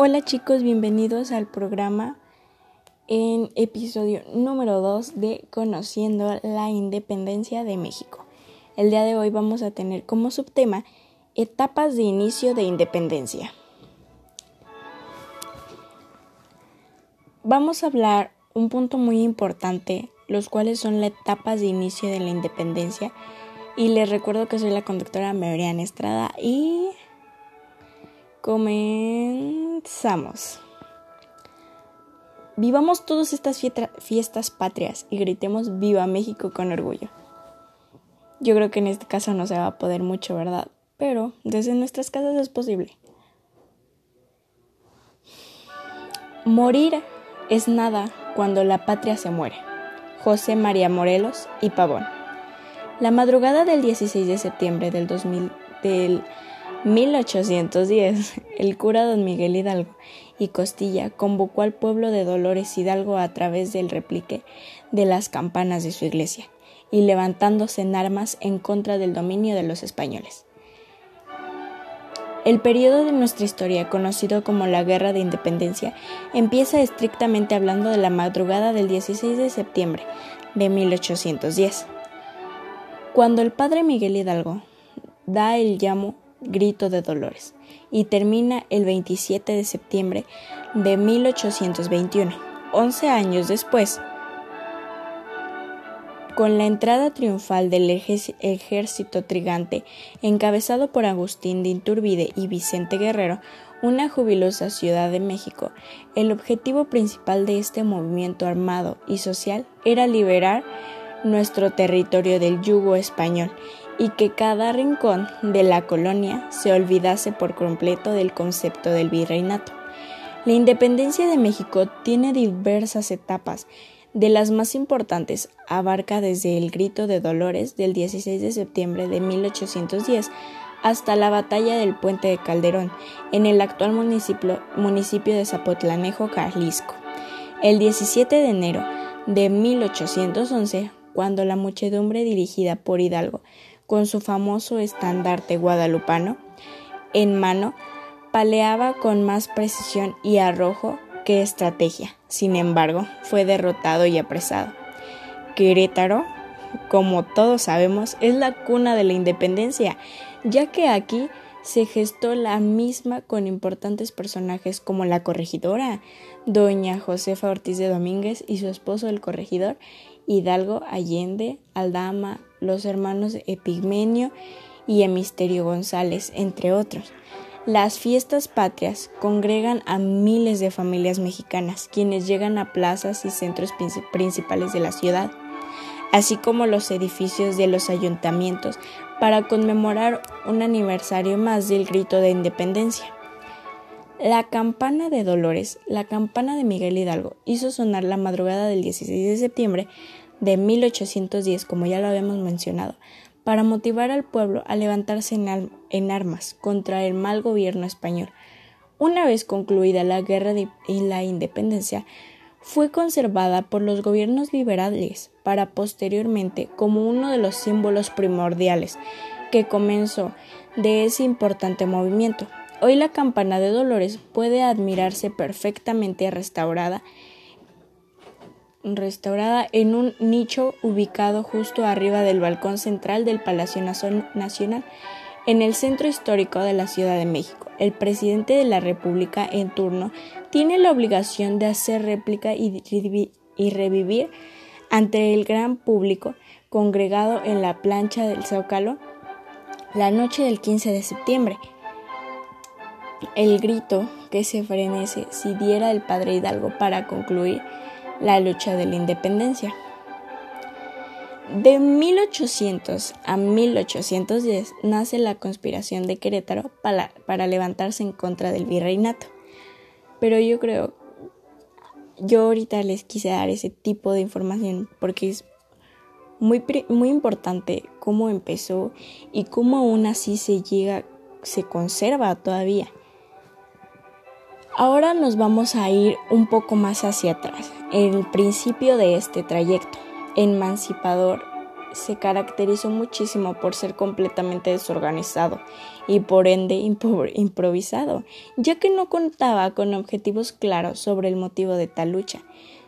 Hola chicos, bienvenidos al programa en episodio número 2 de Conociendo la Independencia de México. El día de hoy vamos a tener como subtema etapas de inicio de independencia. Vamos a hablar un punto muy importante, los cuales son las etapas de inicio de la independencia. Y les recuerdo que soy la conductora Mariana Estrada y comenzamos. Vivamos todas estas fiestas patrias y gritemos Viva México con orgullo. Yo creo que en este caso no se va a poder mucho, ¿verdad? Pero desde nuestras casas es posible. Morir es nada cuando la patria se muere. José María Morelos y Pavón. La madrugada del 16 de septiembre del, 2000, del 1810, el cura don Miguel Hidalgo y Costilla convocó al pueblo de Dolores Hidalgo a través del replique de las campanas de su iglesia y levantándose en armas en contra del dominio de los españoles. El periodo de nuestra historia, conocido como la Guerra de Independencia, empieza estrictamente hablando de la madrugada del 16 de septiembre de 1810, cuando el padre Miguel Hidalgo da el llamo grito de dolores y termina el 27 de septiembre de 1821, 11 años después, con la entrada triunfal del ejército trigante, encabezado por Agustín de Iturbide y Vicente Guerrero, una jubilosa Ciudad de México, el objetivo principal de este movimiento armado y social era liberar nuestro territorio del yugo español y que cada rincón de la colonia se olvidase por completo del concepto del virreinato. La independencia de México tiene diversas etapas de las más importantes, abarca desde el Grito de Dolores del 16 de septiembre de 1810 hasta la batalla del Puente de Calderón, en el actual municipio, municipio de Zapotlanejo, Jalisco. El 17 de enero de 1811, cuando la muchedumbre dirigida por Hidalgo, con su famoso estandarte guadalupano en mano, paleaba con más precisión y arrojo que estrategia. Sin embargo, fue derrotado y apresado. Querétaro, como todos sabemos, es la cuna de la independencia, ya que aquí se gestó la misma con importantes personajes como la corregidora, doña Josefa Ortiz de Domínguez y su esposo el corregidor, Hidalgo Allende, Aldama, los hermanos Epigmenio y Emisterio González, entre otros. Las fiestas patrias congregan a miles de familias mexicanas, quienes llegan a plazas y centros principales de la ciudad, así como los edificios de los ayuntamientos, para conmemorar un aniversario más del grito de independencia. La campana de Dolores, la campana de Miguel Hidalgo, hizo sonar la madrugada del 16 de septiembre de 1810, como ya lo habíamos mencionado, para motivar al pueblo a levantarse en, armas contra el mal gobierno español. Una vez concluida la guerra y la independencia, fue conservada por los gobiernos liberales para posteriormente como uno de los símbolos primordiales que comenzó de ese importante movimiento. Hoy la campana de Dolores puede admirarse perfectamente restaurada restaurada en un nicho ubicado justo arriba del balcón central del Palacio Nacional, en el centro histórico de la Ciudad de México. El presidente de la República en turno tiene la obligación de hacer réplica y, revivir ante el gran público congregado en la plancha del Zócalo la noche del 15 de septiembre. El grito que se frenece si diera el padre Hidalgo para concluir la lucha de la independencia. De 1800 a 1810 nace la conspiración de Querétaro para, levantarse en contra del virreinato. Pero yo creo, yo ahorita les quise dar ese tipo de información porque es muy, muy importante cómo empezó y cómo aún así se llega, se conserva todavía. Ahora nos vamos a ir un poco más hacia atrás, el principio de este trayecto, emancipador se caracterizó muchísimo por ser completamente desorganizado y por ende improvisado, ya que no contaba con objetivos claros sobre el motivo de tal lucha.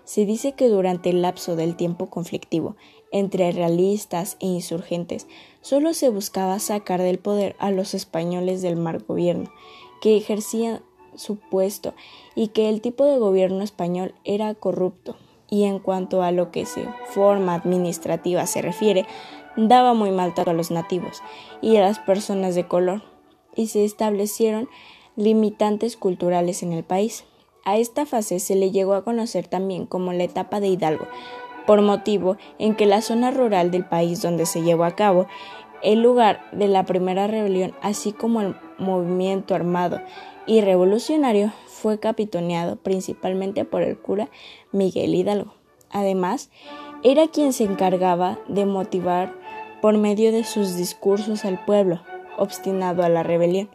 Se dice que durante el lapso del tiempo conflictivo entre realistas e insurgentes solo se buscaba sacar del poder a los españoles del mal gobierno, que ejercían su puesto y que el tipo de gobierno español era corrupto, y en cuanto a lo que se forma administrativa se refiere, daba muy mal trato a los nativos y a las personas de color, y se establecieron limitantes culturales en el país. A esta fase se le llegó a conocer también como la etapa de Hidalgo, por motivo en que la zona rural del país donde se llevó a cabo el lugar de la primera rebelión, así como el movimiento armado y revolucionario, fue capitoneado principalmente por el cura Miguel Hidalgo. Además, era quien se encargaba de motivar por medio de sus discursos al pueblo, obstinado a la rebelión.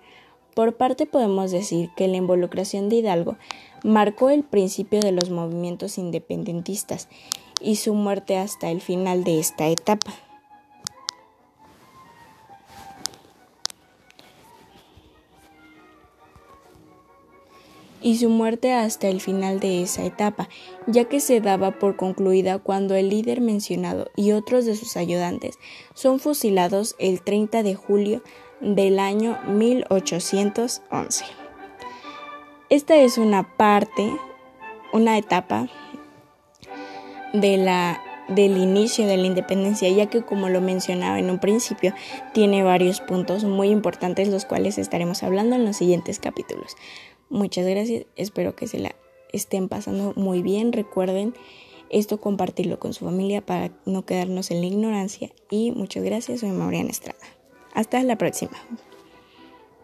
Por parte podemos decir que la involucración de Hidalgo marcó el principio de los movimientos independentistas y su muerte hasta el final de esta etapa. Y su muerte hasta el final de esa etapa, ya que se daba por concluida cuando el líder mencionado y otros de sus ayudantes son fusilados el 30 de julio del año 1811. Esta es una parte, una etapa de la del inicio de la independencia, ya que como lo mencionaba en un principio, tiene varios puntos muy importantes los cuales estaremos hablando en los siguientes capítulos. Muchas gracias, espero que se la estén pasando muy bien. Recuerden esto compartirlo con su familia para no quedarnos en la ignorancia y muchas gracias, soy Mauriana Estrada. Hasta la próxima.